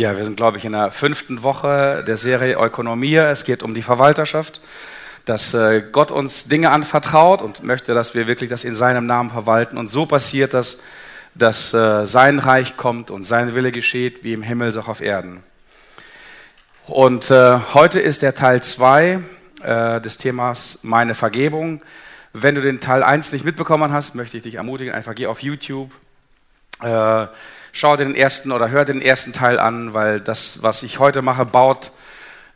Ja, wir sind, glaube ich, in der fünften Woche der Serie Ökonomia. Es geht um die Verwalterschaft, dass äh, Gott uns Dinge anvertraut und möchte, dass wir wirklich das in seinem Namen verwalten. Und so passiert das, dass äh, sein Reich kommt und sein Wille geschieht, wie im Himmel, so auch auf Erden. Und äh, heute ist der Teil 2 äh, des Themas Meine Vergebung. Wenn du den Teil 1 nicht mitbekommen hast, möchte ich dich ermutigen, einfach geh auf YouTube, äh, schau dir den ersten oder hör den ersten Teil an, weil das, was ich heute mache, baut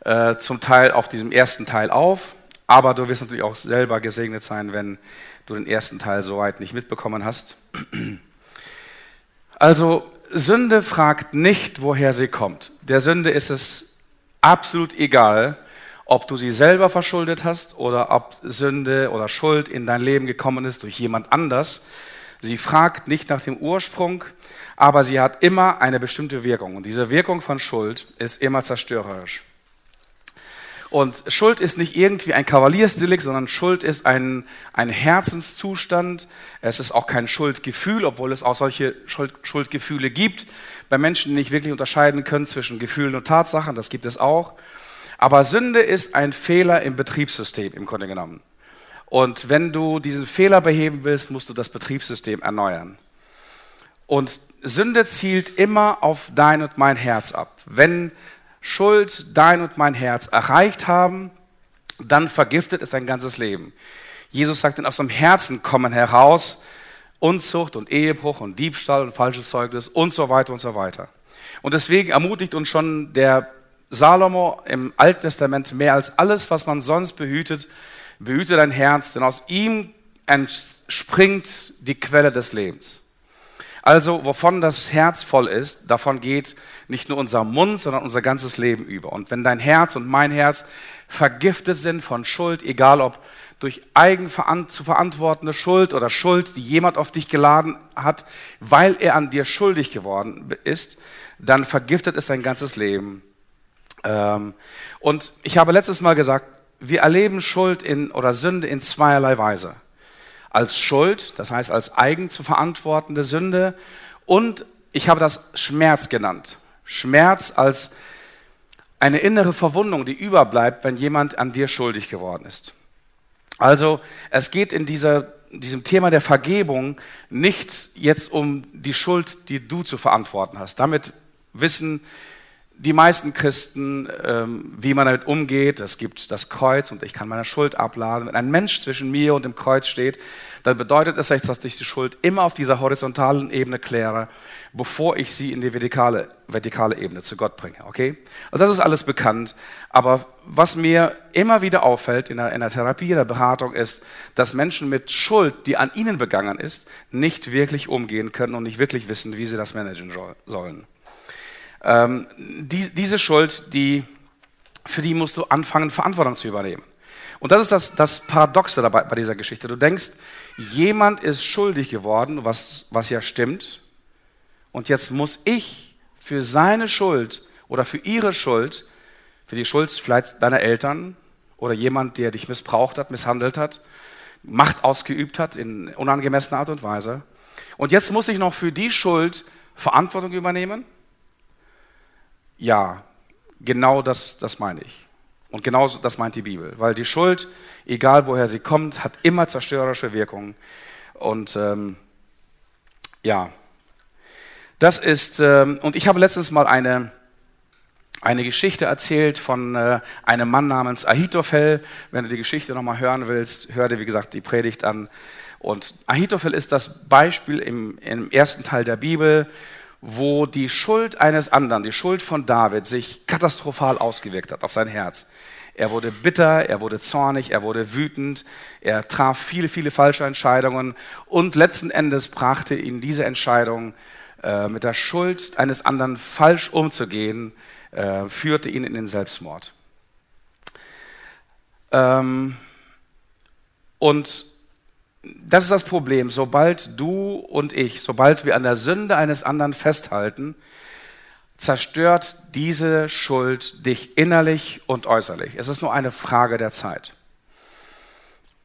äh, zum Teil auf diesem ersten Teil auf. Aber du wirst natürlich auch selber gesegnet sein, wenn du den ersten Teil soweit nicht mitbekommen hast. Also Sünde fragt nicht, woher sie kommt. Der Sünde ist es absolut egal, ob du sie selber verschuldet hast oder ob Sünde oder Schuld in dein Leben gekommen ist durch jemand anders. Sie fragt nicht nach dem Ursprung, aber sie hat immer eine bestimmte Wirkung. Und diese Wirkung von Schuld ist immer zerstörerisch. Und Schuld ist nicht irgendwie ein Kavaliersdelikt, sondern Schuld ist ein, ein Herzenszustand. Es ist auch kein Schuldgefühl, obwohl es auch solche Schuld, Schuldgefühle gibt. Bei Menschen, die nicht wirklich unterscheiden können zwischen Gefühlen und Tatsachen, das gibt es auch. Aber Sünde ist ein Fehler im Betriebssystem im Grunde genommen. Und wenn du diesen Fehler beheben willst, musst du das Betriebssystem erneuern. Und Sünde zielt immer auf dein und mein Herz ab. Wenn Schuld dein und mein Herz erreicht haben, dann vergiftet es dein ganzes Leben. Jesus sagt, denn aus dem Herzen kommen heraus Unzucht und Ehebruch und Diebstahl und falsches Zeugnis und so weiter und so weiter. Und deswegen ermutigt uns schon der Salomo im Alten Testament mehr als alles, was man sonst behütet, behüte dein Herz, denn aus ihm entspringt die Quelle des Lebens. Also, wovon das Herz voll ist, davon geht nicht nur unser Mund, sondern unser ganzes Leben über. Und wenn dein Herz und mein Herz vergiftet sind von Schuld, egal ob durch eigen zu verantwortende Schuld oder Schuld, die jemand auf dich geladen hat, weil er an dir schuldig geworden ist, dann vergiftet es dein ganzes Leben. Ähm, und ich habe letztes Mal gesagt, wir erleben Schuld in, oder Sünde in zweierlei Weise als Schuld, das heißt als eigen zu verantwortende Sünde und ich habe das Schmerz genannt. Schmerz als eine innere Verwundung, die überbleibt, wenn jemand an dir schuldig geworden ist. Also es geht in dieser, diesem Thema der Vergebung nicht jetzt um die Schuld, die du zu verantworten hast. Damit wissen die meisten Christen, ähm, wie man damit umgeht. Es gibt das Kreuz und ich kann meine Schuld abladen. Wenn ein Mensch zwischen mir und dem Kreuz steht, dann bedeutet es, dass ich die Schuld immer auf dieser horizontalen Ebene kläre, bevor ich sie in die vertikale, vertikale Ebene zu Gott bringe. Okay? Also das ist alles bekannt. Aber was mir immer wieder auffällt in der, in der Therapie, in der Beratung, ist, dass Menschen mit Schuld, die an ihnen begangen ist, nicht wirklich umgehen können und nicht wirklich wissen, wie sie das managen sollen. Ähm, die, diese Schuld, die, für die musst du anfangen, Verantwortung zu übernehmen. Und das ist das, das Paradoxe dabei bei dieser Geschichte. Du denkst, jemand ist schuldig geworden, was, was ja stimmt, und jetzt muss ich für seine Schuld oder für ihre Schuld, für die Schuld vielleicht deiner Eltern oder jemand, der dich missbraucht hat, misshandelt hat, Macht ausgeübt hat in unangemessener Art und Weise. Und jetzt muss ich noch für die Schuld Verantwortung übernehmen ja, genau das, das meine ich. Und genau das meint die Bibel. Weil die Schuld, egal woher sie kommt, hat immer zerstörerische Wirkungen. Und ähm, ja, das ist, ähm, und ich habe letztens mal eine, eine Geschichte erzählt von äh, einem Mann namens Ahitophel. Wenn du die Geschichte nochmal hören willst, hör dir, wie gesagt, die Predigt an. Und Ahitophel ist das Beispiel im, im ersten Teil der Bibel, wo die Schuld eines anderen, die Schuld von David, sich katastrophal ausgewirkt hat auf sein Herz. Er wurde bitter, er wurde zornig, er wurde wütend, er traf viele, viele falsche Entscheidungen und letzten Endes brachte ihn diese Entscheidung, äh, mit der Schuld eines anderen falsch umzugehen, äh, führte ihn in den Selbstmord. Ähm, und das ist das Problem. Sobald du und ich, sobald wir an der Sünde eines anderen festhalten, zerstört diese Schuld dich innerlich und äußerlich. Es ist nur eine Frage der Zeit.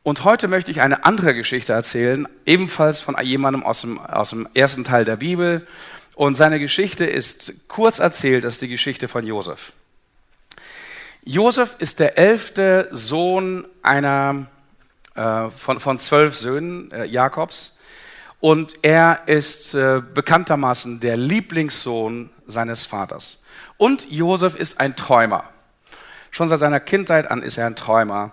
Und heute möchte ich eine andere Geschichte erzählen, ebenfalls von jemandem aus dem, aus dem ersten Teil der Bibel. Und seine Geschichte ist kurz erzählt, das ist die Geschichte von Josef. Josef ist der elfte Sohn einer, äh, von, von zwölf Söhnen äh, Jakobs. Und er ist äh, bekanntermaßen der Lieblingssohn seines Vaters. Und Josef ist ein Träumer. Schon seit seiner Kindheit an ist er ein Träumer.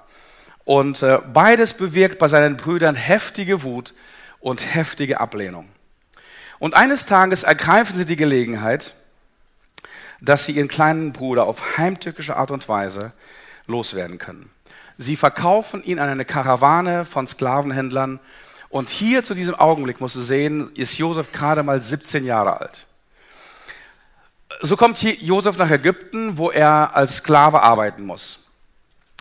Und äh, beides bewirkt bei seinen Brüdern heftige Wut und heftige Ablehnung. Und eines Tages ergreifen sie die Gelegenheit, dass sie ihren kleinen Bruder auf heimtückische Art und Weise loswerden können. Sie verkaufen ihn an eine Karawane von Sklavenhändlern. Und hier zu diesem Augenblick musst du sehen, ist Josef gerade mal 17 Jahre alt. So kommt hier Josef nach Ägypten, wo er als Sklave arbeiten muss.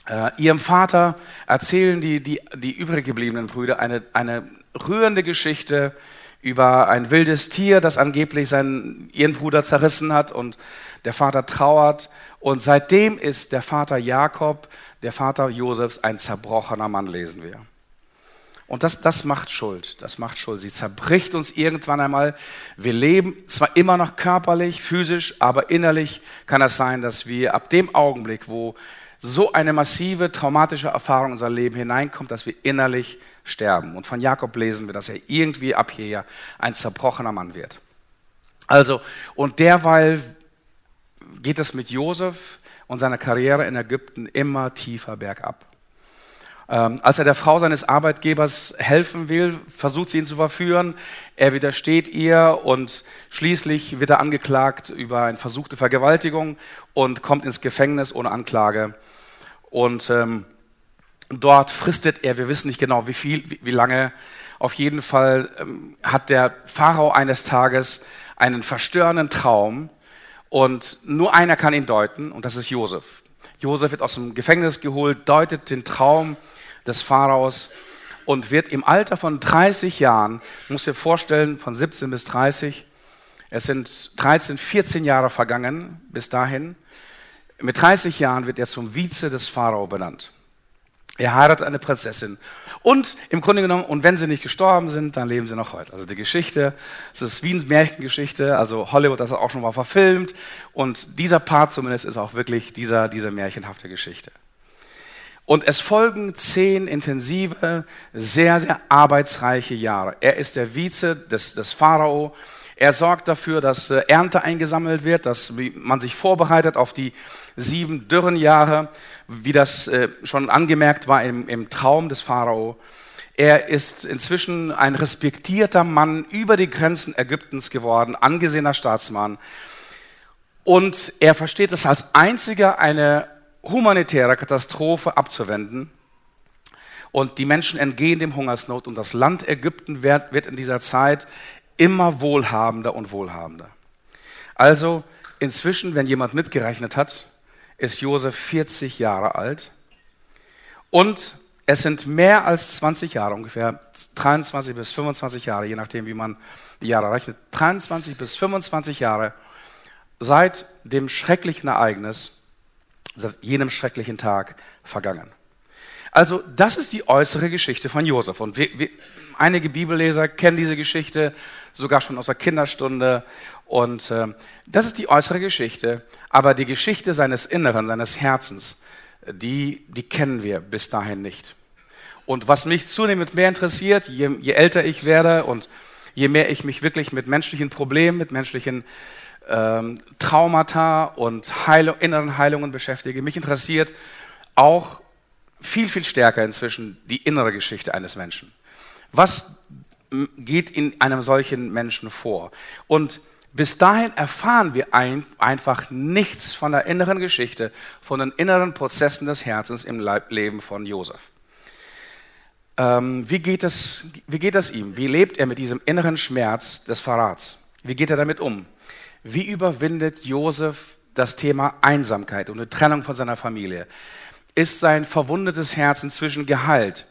Äh, ihrem Vater erzählen die, die, die übrig gebliebenen Brüder eine, eine rührende Geschichte über ein wildes Tier, das angeblich seinen, ihren Bruder zerrissen hat und der Vater trauert. Und seitdem ist der Vater Jakob, der Vater Josefs, ein zerbrochener Mann, lesen wir. Und das, das macht Schuld, das macht Schuld. Sie zerbricht uns irgendwann einmal. Wir leben zwar immer noch körperlich, physisch, aber innerlich kann es sein, dass wir ab dem Augenblick, wo so eine massive traumatische Erfahrung in unser Leben hineinkommt, dass wir innerlich sterben. Und von Jakob lesen wir, dass er irgendwie ab hier ein zerbrochener Mann wird. Also, und derweil geht es mit Josef und seiner Karriere in Ägypten immer tiefer bergab. Ähm, als er der Frau seines Arbeitgebers helfen will, versucht sie ihn zu verführen. Er widersteht ihr und schließlich wird er angeklagt über eine versuchte Vergewaltigung und kommt ins Gefängnis ohne Anklage. Und ähm, dort fristet er, wir wissen nicht genau wie viel, wie, wie lange. Auf jeden Fall ähm, hat der Pharao eines Tages einen verstörenden Traum und nur einer kann ihn deuten und das ist Josef. Josef wird aus dem Gefängnis geholt, deutet den Traum des Pharaos und wird im Alter von 30 Jahren, muss dir vorstellen, von 17 bis 30, es sind 13, 14 Jahre vergangen bis dahin, mit 30 Jahren wird er zum Vize des Pharao benannt. Er heiratet eine Prinzessin. Und im Grunde genommen, und wenn sie nicht gestorben sind, dann leben sie noch heute. Also die Geschichte, es ist wie eine Märchengeschichte, also Hollywood das hat auch schon mal verfilmt. Und dieser Part zumindest ist auch wirklich dieser, diese märchenhafte Geschichte. Und es folgen zehn intensive, sehr, sehr arbeitsreiche Jahre. Er ist der Vize des, des Pharao. Er sorgt dafür, dass äh, Ernte eingesammelt wird, dass man sich vorbereitet auf die sieben dürren Jahre, wie das äh, schon angemerkt war im, im Traum des Pharao. Er ist inzwischen ein respektierter Mann über die Grenzen Ägyptens geworden, angesehener Staatsmann. Und er versteht es als einziger, eine humanitäre Katastrophe abzuwenden. Und die Menschen entgehen dem Hungersnot und das Land Ägypten wird, wird in dieser Zeit immer wohlhabender und wohlhabender. Also inzwischen, wenn jemand mitgerechnet hat, ist Josef 40 Jahre alt und es sind mehr als 20 Jahre, ungefähr 23 bis 25 Jahre, je nachdem, wie man die Jahre rechnet, 23 bis 25 Jahre seit dem schrecklichen Ereignis, seit jenem schrecklichen Tag vergangen. Also das ist die äußere Geschichte von Josef. Und wir, wir, einige Bibelleser kennen diese Geschichte sogar schon aus der Kinderstunde. Und äh, das ist die äußere Geschichte. Aber die Geschichte seines Inneren, seines Herzens, die, die kennen wir bis dahin nicht. Und was mich zunehmend mehr interessiert, je, je älter ich werde und je mehr ich mich wirklich mit menschlichen Problemen, mit menschlichen ähm, Traumata und Heilung, inneren Heilungen beschäftige, mich interessiert auch viel, viel stärker inzwischen die innere Geschichte eines Menschen. Was geht in einem solchen Menschen vor? Und bis dahin erfahren wir ein, einfach nichts von der inneren Geschichte, von den inneren Prozessen des Herzens im Leben von Josef. Ähm, wie, geht es, wie geht es ihm? Wie lebt er mit diesem inneren Schmerz des Verrats? Wie geht er damit um? Wie überwindet Josef das Thema Einsamkeit und die Trennung von seiner Familie? ist sein verwundetes Herz inzwischen geheilt.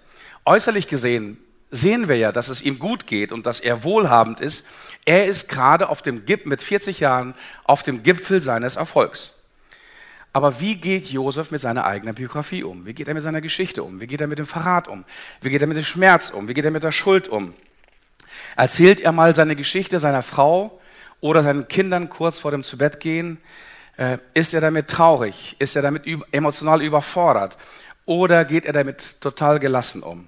Äußerlich gesehen sehen wir ja, dass es ihm gut geht und dass er wohlhabend ist. Er ist gerade auf dem Gipfel mit 40 Jahren auf dem Gipfel seines Erfolgs. Aber wie geht Josef mit seiner eigenen Biografie um? Wie geht er mit seiner Geschichte um? Wie geht er mit dem Verrat um? Wie geht er mit dem Schmerz um? Wie geht er mit der Schuld um? Erzählt er mal seine Geschichte seiner Frau oder seinen Kindern kurz vor dem Zubettgehen? Äh, ist er damit traurig? Ist er damit emotional überfordert? Oder geht er damit total gelassen um?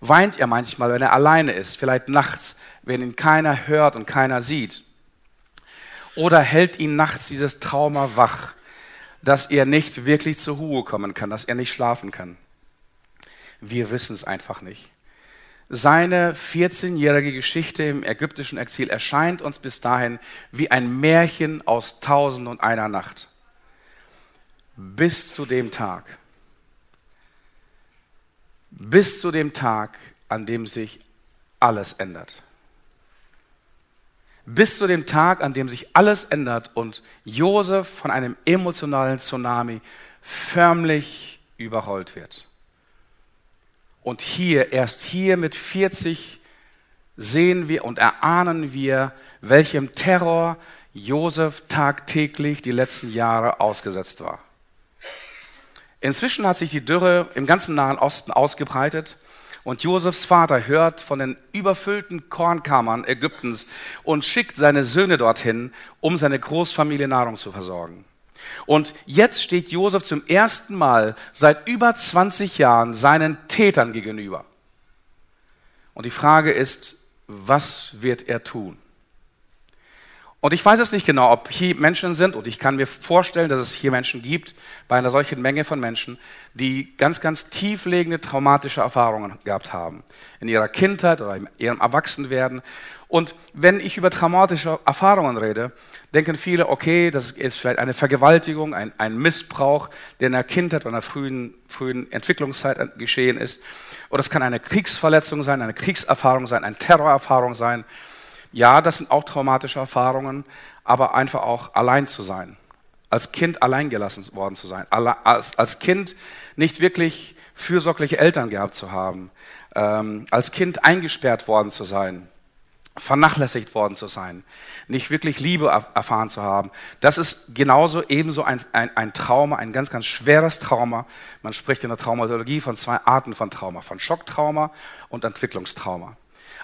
Weint er manchmal, wenn er alleine ist, vielleicht nachts, wenn ihn keiner hört und keiner sieht? Oder hält ihn nachts dieses Trauma wach? dass er nicht wirklich zur Ruhe kommen kann, dass er nicht schlafen kann. Wir wissen es einfach nicht. Seine 14-jährige Geschichte im ägyptischen Exil erscheint uns bis dahin wie ein Märchen aus Tausend und einer Nacht. Bis zu dem Tag. Bis zu dem Tag, an dem sich alles ändert bis zu dem Tag, an dem sich alles ändert und Josef von einem emotionalen Tsunami förmlich überrollt wird. Und hier, erst hier mit 40 sehen wir und erahnen wir, welchem Terror Josef tagtäglich die letzten Jahre ausgesetzt war. Inzwischen hat sich die Dürre im ganzen Nahen Osten ausgebreitet und Josefs Vater hört von den überfüllten Kornkammern Ägyptens und schickt seine Söhne dorthin, um seine Großfamilie Nahrung zu versorgen. Und jetzt steht Josef zum ersten Mal seit über 20 Jahren seinen Tätern gegenüber. Und die Frage ist, was wird er tun? Und ich weiß es nicht genau, ob hier Menschen sind, und ich kann mir vorstellen, dass es hier Menschen gibt, bei einer solchen Menge von Menschen, die ganz, ganz tieflegende traumatische Erfahrungen gehabt haben. In ihrer Kindheit oder in ihrem Erwachsenwerden. Und wenn ich über traumatische Erfahrungen rede, denken viele, okay, das ist vielleicht eine Vergewaltigung, ein, ein Missbrauch, der in der Kindheit oder in der frühen, frühen Entwicklungszeit geschehen ist. Oder es kann eine Kriegsverletzung sein, eine Kriegserfahrung sein, eine Terrorerfahrung sein. Ja, das sind auch traumatische Erfahrungen, aber einfach auch allein zu sein. Als Kind allein gelassen worden zu sein. Als, als Kind nicht wirklich fürsorgliche Eltern gehabt zu haben. Ähm, als Kind eingesperrt worden zu sein. Vernachlässigt worden zu sein. Nicht wirklich Liebe erfahren zu haben. Das ist genauso ebenso ein, ein, ein Trauma, ein ganz, ganz schweres Trauma. Man spricht in der Traumatologie von zwei Arten von Trauma. Von Schocktrauma und Entwicklungstrauma.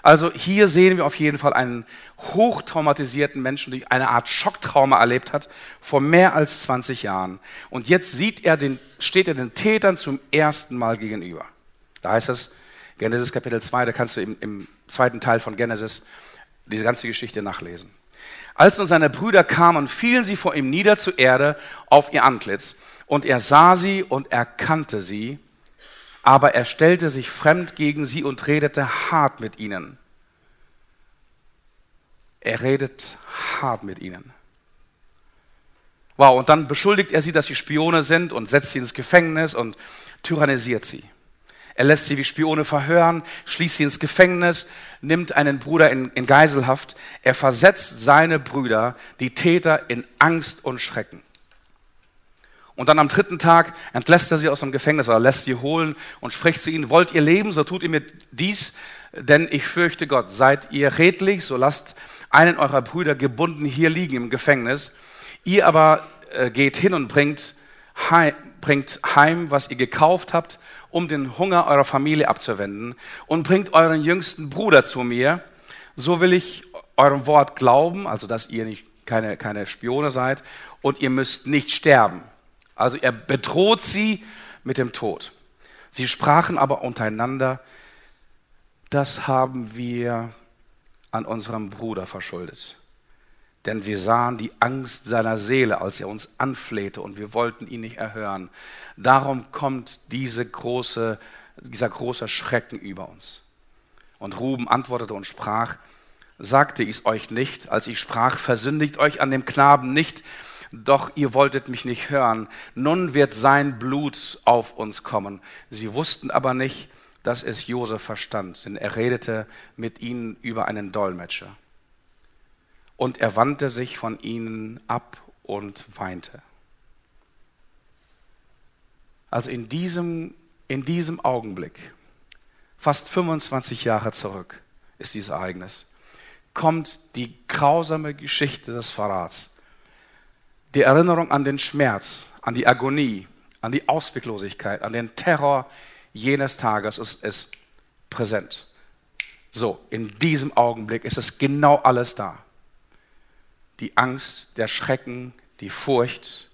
Also hier sehen wir auf jeden Fall einen hochtraumatisierten Menschen, der eine Art Schocktrauma erlebt hat vor mehr als 20 Jahren. Und jetzt sieht er den, steht er den Tätern zum ersten Mal gegenüber. Da heißt es, Genesis Kapitel 2, da kannst du im, im zweiten Teil von Genesis diese ganze Geschichte nachlesen. Als nun seine Brüder kamen, fielen sie vor ihm nieder zur Erde auf ihr Antlitz. Und er sah sie und erkannte sie, aber er stellte sich fremd gegen sie und redete hart mit ihnen. Er redet hart mit ihnen. Wow, und dann beschuldigt er sie, dass sie Spione sind und setzt sie ins Gefängnis und tyrannisiert sie. Er lässt sie wie Spione verhören, schließt sie ins Gefängnis, nimmt einen Bruder in, in Geiselhaft. Er versetzt seine Brüder, die Täter, in Angst und Schrecken. Und dann am dritten Tag entlässt er sie aus dem Gefängnis oder lässt sie holen und spricht zu ihnen, wollt ihr leben, so tut ihr mir dies, denn ich fürchte Gott. Seid ihr redlich, so lasst einen eurer Brüder gebunden hier liegen im Gefängnis. Ihr aber äh, geht hin und bringt heim, bringt heim, was ihr gekauft habt, um den Hunger eurer Familie abzuwenden und bringt euren jüngsten Bruder zu mir. So will ich eurem Wort glauben, also dass ihr nicht keine, keine Spione seid und ihr müsst nicht sterben. Also er bedroht sie mit dem Tod. Sie sprachen aber untereinander, das haben wir an unserem Bruder verschuldet. Denn wir sahen die Angst seiner Seele, als er uns anflehte und wir wollten ihn nicht erhören. Darum kommt diese große, dieser große Schrecken über uns. Und Ruben antwortete und sprach, sagte ich es euch nicht, als ich sprach, versündigt euch an dem Knaben nicht, doch ihr wolltet mich nicht hören. Nun wird sein Blut auf uns kommen. Sie wussten aber nicht, dass es Josef verstand, denn er redete mit ihnen über einen Dolmetscher. Und er wandte sich von ihnen ab und weinte. Also in diesem, in diesem Augenblick, fast 25 Jahre zurück, ist dieses Ereignis, kommt die grausame Geschichte des Verrats die Erinnerung an den Schmerz, an die Agonie, an die Ausweglosigkeit, an den Terror jenes Tages ist es präsent. So, in diesem Augenblick ist es genau alles da. Die Angst, der Schrecken, die Furcht,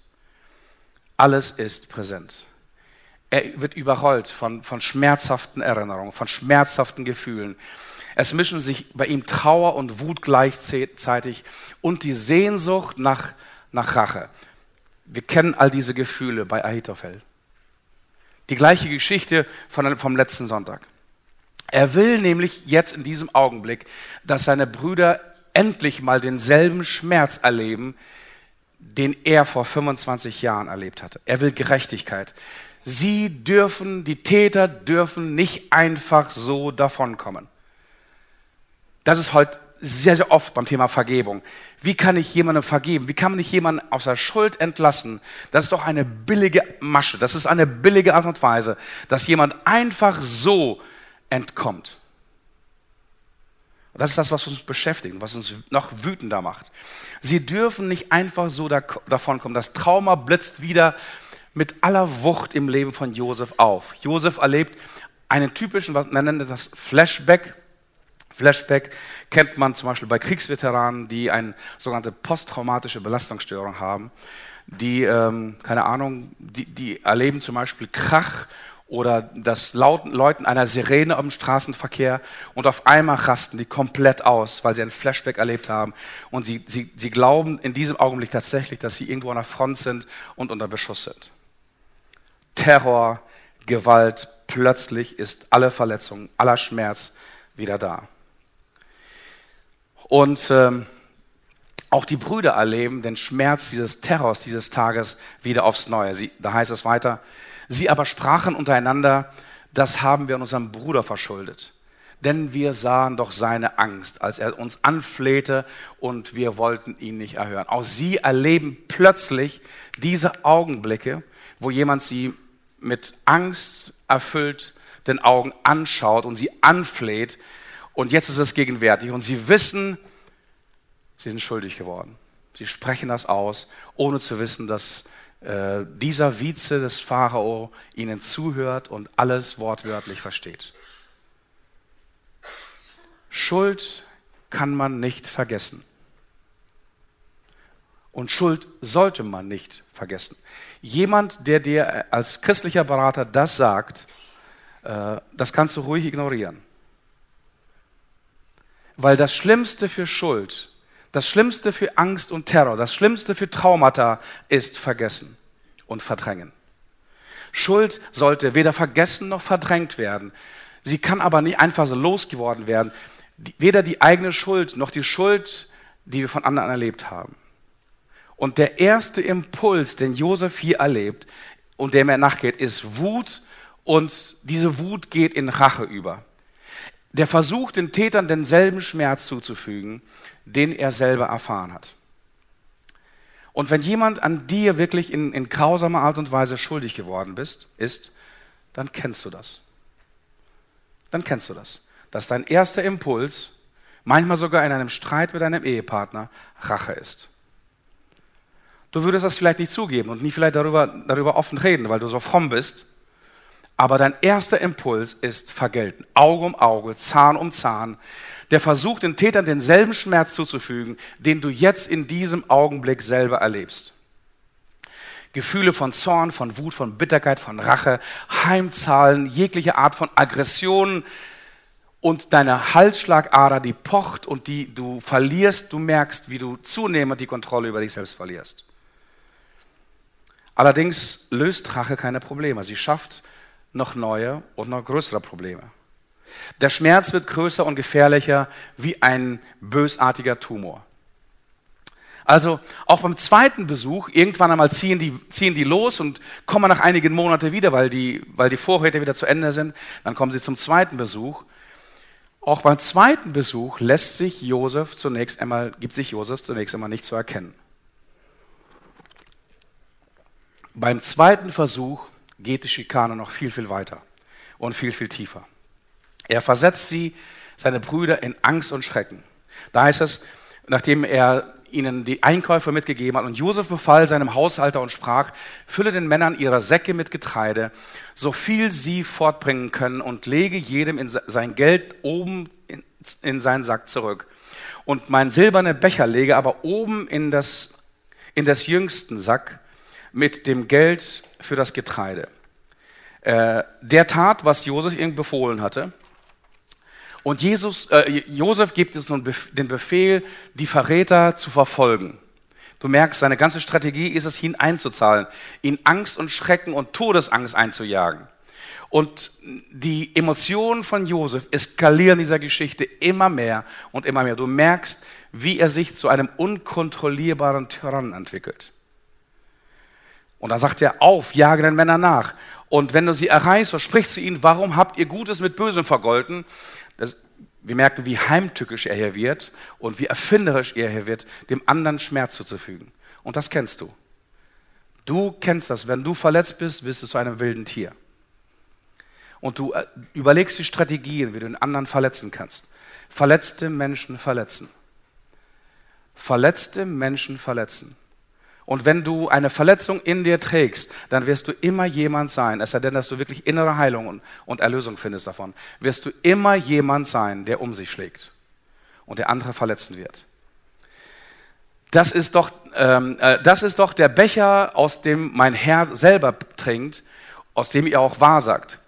alles ist präsent. Er wird überrollt von, von schmerzhaften Erinnerungen, von schmerzhaften Gefühlen. Es mischen sich bei ihm Trauer und Wut gleichzeitig und die Sehnsucht nach, nach Rache. Wir kennen all diese Gefühle bei Ahitophel. Die gleiche Geschichte von, vom letzten Sonntag. Er will nämlich jetzt in diesem Augenblick, dass seine Brüder endlich mal denselben Schmerz erleben, den er vor 25 Jahren erlebt hatte. Er will Gerechtigkeit. Sie dürfen, die Täter dürfen nicht einfach so davonkommen. Das ist heute sehr, sehr oft beim Thema Vergebung. Wie kann ich jemandem vergeben? Wie kann man nicht jemanden aus der Schuld entlassen? Das ist doch eine billige Masche. Das ist eine billige Art und Weise, dass jemand einfach so entkommt. Das ist das, was uns beschäftigt, was uns noch wütender macht. Sie dürfen nicht einfach so davon kommen. Das Trauma blitzt wieder mit aller Wucht im Leben von Josef auf. Josef erlebt einen typischen, man nennt das Flashback, Flashback kennt man zum Beispiel bei Kriegsveteranen, die eine sogenannte posttraumatische Belastungsstörung haben. Die, ähm, keine Ahnung, die, die erleben zum Beispiel Krach oder das Lauten, Läuten einer Sirene im Straßenverkehr und auf einmal rasten die komplett aus, weil sie ein Flashback erlebt haben und sie, sie, sie glauben in diesem Augenblick tatsächlich, dass sie irgendwo an der Front sind und unter Beschuss sind. Terror, Gewalt, plötzlich ist alle Verletzung, aller Schmerz wieder da. Und ähm, auch die Brüder erleben den Schmerz dieses Terrors dieses Tages wieder aufs Neue. Sie, da heißt es weiter, sie aber sprachen untereinander, das haben wir unserem Bruder verschuldet. Denn wir sahen doch seine Angst, als er uns anflehte und wir wollten ihn nicht erhören. Auch sie erleben plötzlich diese Augenblicke, wo jemand sie mit Angst erfüllt den Augen anschaut und sie anfleht und jetzt ist es gegenwärtig. Und sie wissen, sie sind schuldig geworden. Sie sprechen das aus, ohne zu wissen, dass äh, dieser Vize des Pharao ihnen zuhört und alles wortwörtlich versteht. Schuld kann man nicht vergessen. Und Schuld sollte man nicht vergessen. Jemand, der dir als christlicher Berater das sagt, äh, das kannst du ruhig ignorieren. Weil das Schlimmste für Schuld, das Schlimmste für Angst und Terror, das Schlimmste für Traumata ist Vergessen und Verdrängen. Schuld sollte weder vergessen noch verdrängt werden. Sie kann aber nicht einfach so losgeworden werden. Weder die eigene Schuld noch die Schuld, die wir von anderen erlebt haben. Und der erste Impuls, den Josef hier erlebt und dem er nachgeht, ist Wut und diese Wut geht in Rache über der versucht, den Tätern denselben Schmerz zuzufügen, den er selber erfahren hat. Und wenn jemand an dir wirklich in, in grausamer Art und Weise schuldig geworden bist, ist, dann kennst du das. Dann kennst du das. Dass dein erster Impuls, manchmal sogar in einem Streit mit deinem Ehepartner, Rache ist. Du würdest das vielleicht nicht zugeben und nie vielleicht darüber, darüber offen reden, weil du so fromm bist. Aber dein erster Impuls ist vergelten. Auge um Auge, Zahn um Zahn. Der versucht den Tätern denselben Schmerz zuzufügen, den du jetzt in diesem Augenblick selber erlebst. Gefühle von Zorn, von Wut, von Bitterkeit, von Rache, Heimzahlen, jegliche Art von Aggression und deine Halsschlagader, die pocht und die du verlierst, du merkst, wie du zunehmend die Kontrolle über dich selbst verlierst. Allerdings löst Rache keine Probleme. Sie schafft noch neue und noch größere Probleme. Der Schmerz wird größer und gefährlicher wie ein bösartiger Tumor. Also auch beim zweiten Besuch, irgendwann einmal ziehen die, ziehen die los und kommen nach einigen Monaten wieder, weil die, weil die Vorräte wieder zu Ende sind. Dann kommen sie zum zweiten Besuch. Auch beim zweiten Besuch lässt sich Josef zunächst einmal, gibt sich Josef zunächst einmal nicht zu erkennen. Beim zweiten Versuch geht die Schikane noch viel, viel weiter und viel, viel tiefer. Er versetzt sie, seine Brüder, in Angst und Schrecken. Da heißt es, nachdem er ihnen die Einkäufe mitgegeben hat. Und Josef befahl seinem Haushalter und sprach, fülle den Männern ihre Säcke mit Getreide, so viel sie fortbringen können und lege jedem in sein Geld oben in, in seinen Sack zurück. Und mein silberner Becher lege aber oben in das, in das jüngsten Sack mit dem Geld für das Getreide. Äh, der tat, was Josef ihm befohlen hatte. Und Jesus, äh, Josef gibt es nun den Befehl, die Verräter zu verfolgen. Du merkst, seine ganze Strategie ist es, ihn einzuzahlen, ihn Angst und Schrecken und Todesangst einzujagen. Und die Emotionen von Josef eskalieren dieser Geschichte immer mehr und immer mehr. Du merkst, wie er sich zu einem unkontrollierbaren Tyrannen entwickelt. Und da sagt er, auf, jage den Männern nach. Und wenn du sie erreichst, versprichst du ihnen, warum habt ihr Gutes mit Bösem vergolten? Das, wir merken, wie heimtückisch er hier wird und wie erfinderisch er hier wird, dem anderen Schmerz zuzufügen. Und das kennst du. Du kennst das. Wenn du verletzt bist, bist du zu einem wilden Tier und du äh, überlegst die Strategien, wie du den anderen verletzen kannst. Verletzte Menschen verletzen. Verletzte Menschen verletzen. Und wenn du eine Verletzung in dir trägst, dann wirst du immer jemand sein, es sei denn, dass du wirklich innere Heilung und Erlösung findest davon, wirst du immer jemand sein, der um sich schlägt und der andere verletzen wird. Das ist doch, ähm, äh, das ist doch der Becher, aus dem mein Herr selber trinkt, aus dem ihr auch wahrsagt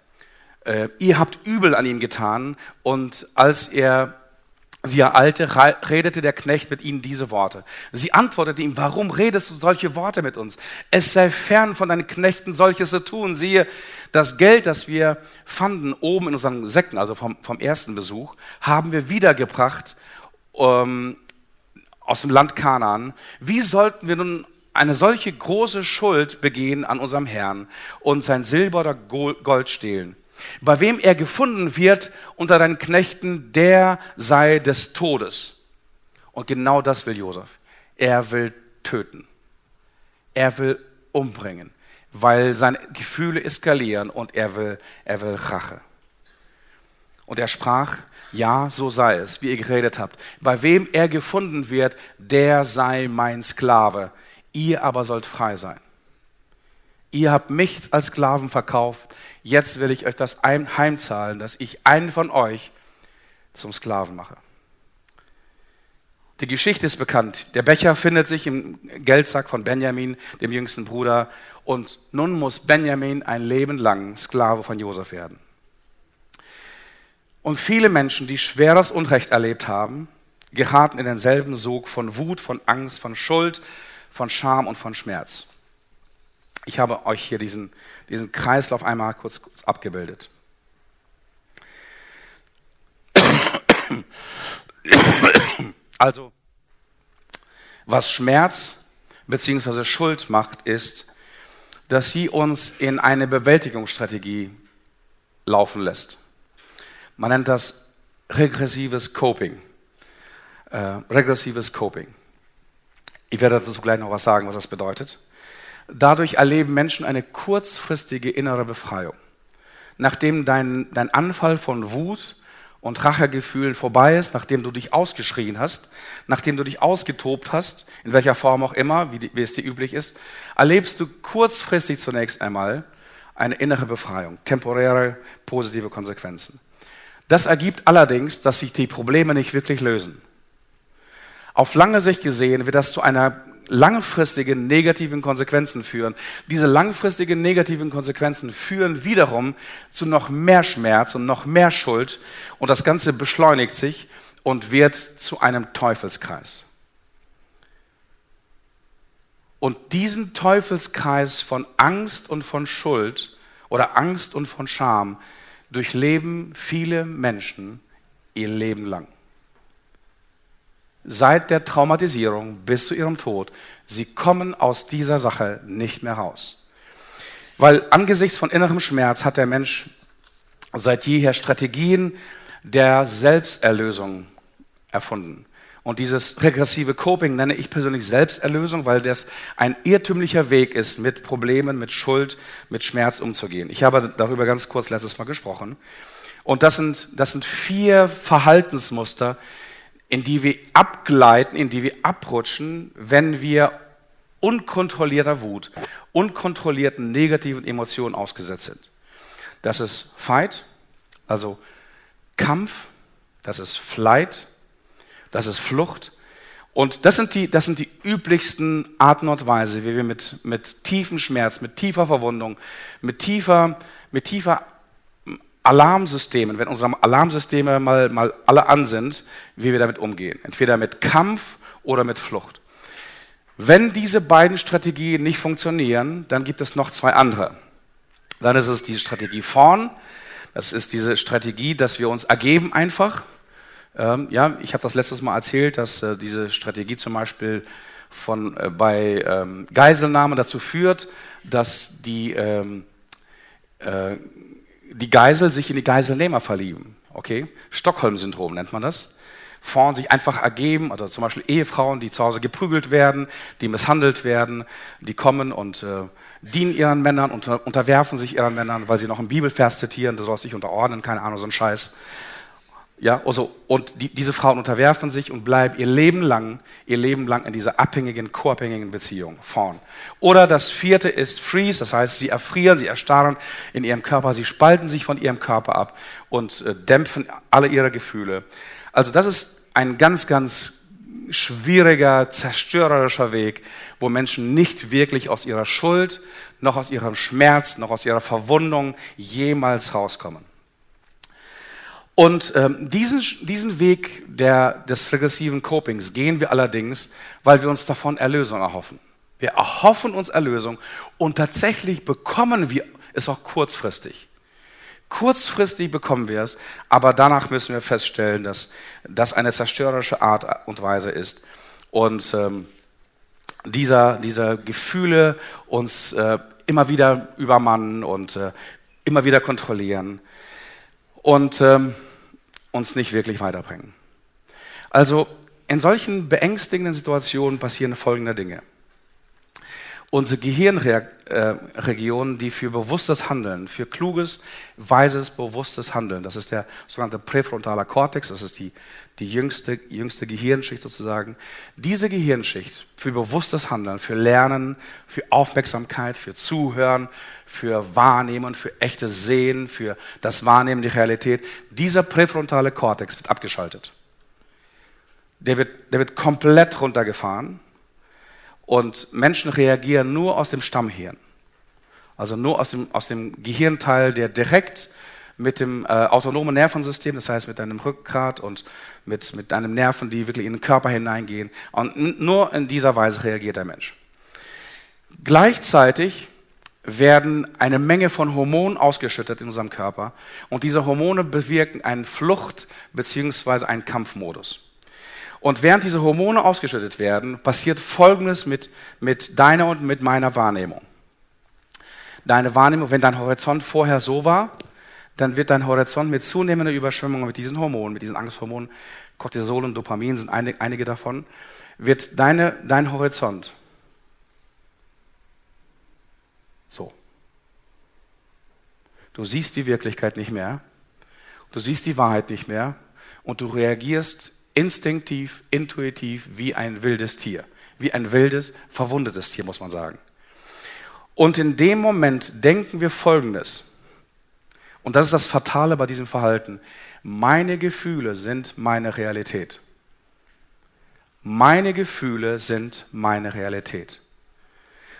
äh, ihr habt übel an ihm getan. Und als er sie ereilte, redete der Knecht mit ihnen diese Worte. Sie antwortete ihm, warum redest du solche Worte mit uns? Es sei fern von deinen Knechten solches zu tun. Siehe, das Geld, das wir fanden oben in unseren Säcken, also vom, vom ersten Besuch, haben wir wiedergebracht ähm, aus dem Land Kanaan. Wie sollten wir nun eine solche große Schuld begehen an unserem Herrn und sein Silber oder Gold stehlen? Bei wem er gefunden wird unter deinen Knechten, der sei des Todes. Und genau das will Josef. Er will töten. Er will umbringen, weil seine Gefühle eskalieren und er will, er will Rache. Und er sprach, ja, so sei es, wie ihr geredet habt. Bei wem er gefunden wird, der sei mein Sklave. Ihr aber sollt frei sein. Ihr habt mich als Sklaven verkauft jetzt will ich euch das heimzahlen, dass ich einen von euch zum Sklaven mache. Die Geschichte ist bekannt. Der Becher findet sich im Geldsack von Benjamin, dem jüngsten Bruder, und nun muss Benjamin ein Leben lang Sklave von Josef werden. Und viele Menschen, die schweres Unrecht erlebt haben, geraten in denselben Sog von Wut, von Angst, von Schuld, von Scham und von Schmerz. Ich habe euch hier diesen, diesen Kreislauf einmal kurz, kurz abgebildet. Also, was Schmerz bzw. Schuld macht, ist, dass sie uns in eine Bewältigungsstrategie laufen lässt. Man nennt das regressives Coping. Äh, regressives Coping. Ich werde dazu gleich noch was sagen, was das bedeutet. Dadurch erleben Menschen eine kurzfristige innere Befreiung. Nachdem dein, dein Anfall von Wut und Rachegefühlen vorbei ist, nachdem du dich ausgeschrien hast, nachdem du dich ausgetobt hast, in welcher Form auch immer, wie, wie es dir üblich ist, erlebst du kurzfristig zunächst einmal eine innere Befreiung, temporäre positive Konsequenzen. Das ergibt allerdings, dass sich die Probleme nicht wirklich lösen. Auf lange Sicht gesehen wird das zu einer langfristige negativen Konsequenzen führen. Diese langfristigen negativen Konsequenzen führen wiederum zu noch mehr Schmerz und noch mehr Schuld und das Ganze beschleunigt sich und wird zu einem Teufelskreis. Und diesen Teufelskreis von Angst und von Schuld oder Angst und von Scham durchleben viele Menschen ihr Leben lang seit der Traumatisierung bis zu ihrem Tod. Sie kommen aus dieser Sache nicht mehr raus. Weil angesichts von innerem Schmerz hat der Mensch seit jeher Strategien der Selbsterlösung erfunden. Und dieses regressive Coping nenne ich persönlich Selbsterlösung, weil das ein irrtümlicher Weg ist, mit Problemen, mit Schuld, mit Schmerz umzugehen. Ich habe darüber ganz kurz letztes Mal gesprochen. Und das sind, das sind vier Verhaltensmuster, in die wir abgleiten, in die wir abrutschen, wenn wir unkontrollierter Wut, unkontrollierten negativen Emotionen ausgesetzt sind. Das ist Fight, also Kampf, das ist Flight, das ist Flucht. Und das sind die, das sind die üblichsten Arten und Weise, wie wir mit, mit tiefem Schmerz, mit tiefer Verwundung, mit tiefer, mit tiefer Alarmsystemen, wenn unsere Alarmsysteme mal, mal alle an sind, wie wir damit umgehen. Entweder mit Kampf oder mit Flucht. Wenn diese beiden Strategien nicht funktionieren, dann gibt es noch zwei andere. Dann ist es die Strategie vorn. Das ist diese Strategie, dass wir uns ergeben einfach. Ähm, ja, ich habe das letztes Mal erzählt, dass äh, diese Strategie zum Beispiel von, äh, bei ähm, Geiselnahme dazu führt, dass die, ähm, äh, die Geisel sich in die Geiselnehmer verlieben. Okay? Stockholm-Syndrom nennt man das. Frauen sich einfach ergeben, also zum Beispiel Ehefrauen, die zu Hause geprügelt werden, die misshandelt werden, die kommen und äh, dienen ihren Männern, unter, unterwerfen sich ihren Männern, weil sie noch einen Bibelvers zitieren, du sollst dich unterordnen, keine Ahnung, so ein Scheiß. Ja, also, und die, diese Frauen unterwerfen sich und bleiben ihr Leben lang, ihr Leben lang in dieser abhängigen, co-abhängigen Beziehung vorn. Oder das vierte ist Freeze, das heißt, sie erfrieren, sie erstarren in ihrem Körper, sie spalten sich von ihrem Körper ab und äh, dämpfen alle ihre Gefühle. Also das ist ein ganz, ganz schwieriger, zerstörerischer Weg, wo Menschen nicht wirklich aus ihrer Schuld, noch aus ihrem Schmerz, noch aus ihrer Verwundung jemals rauskommen. Und ähm, diesen, diesen Weg der, des regressiven Copings gehen wir allerdings, weil wir uns davon Erlösung erhoffen. Wir erhoffen uns Erlösung und tatsächlich bekommen wir es auch kurzfristig. Kurzfristig bekommen wir es, aber danach müssen wir feststellen, dass das eine zerstörerische Art und Weise ist. Und ähm, dieser, dieser Gefühle uns äh, immer wieder übermannen und äh, immer wieder kontrollieren und ähm, uns nicht wirklich weiterbringen. Also in solchen beängstigenden Situationen passieren folgende Dinge unsere Gehirnregionen, die für bewusstes Handeln, für kluges, weises, bewusstes Handeln, das ist der sogenannte präfrontale Kortex, das ist die, die jüngste, jüngste Gehirnschicht sozusagen. Diese Gehirnschicht für bewusstes Handeln, für Lernen, für Aufmerksamkeit, für Zuhören, für Wahrnehmen, für echtes Sehen, für das Wahrnehmen der Realität, dieser präfrontale Kortex wird abgeschaltet. Der wird, der wird komplett runtergefahren und Menschen reagieren nur aus dem Stammhirn. Also nur aus dem, aus dem Gehirnteil, der direkt mit dem äh, autonomen Nervensystem, das heißt mit deinem Rückgrat und mit, mit deinen Nerven, die wirklich in den Körper hineingehen. Und nur in dieser Weise reagiert der Mensch. Gleichzeitig werden eine Menge von Hormonen ausgeschüttet in unserem Körper und diese Hormone bewirken einen Flucht- bzw. einen Kampfmodus. Und während diese Hormone ausgeschüttet werden, passiert Folgendes mit, mit deiner und mit meiner Wahrnehmung. Deine Wahrnehmung, wenn dein Horizont vorher so war, dann wird dein Horizont mit zunehmender Überschwemmung mit diesen Hormonen, mit diesen Angsthormonen, Cortisol und Dopamin sind einige, einige davon, wird deine, dein Horizont so. Du siehst die Wirklichkeit nicht mehr, du siehst die Wahrheit nicht mehr und du reagierst instinktiv, intuitiv wie ein wildes Tier. Wie ein wildes, verwundetes Tier, muss man sagen. Und in dem Moment denken wir Folgendes. Und das ist das Fatale bei diesem Verhalten. Meine Gefühle sind meine Realität. Meine Gefühle sind meine Realität.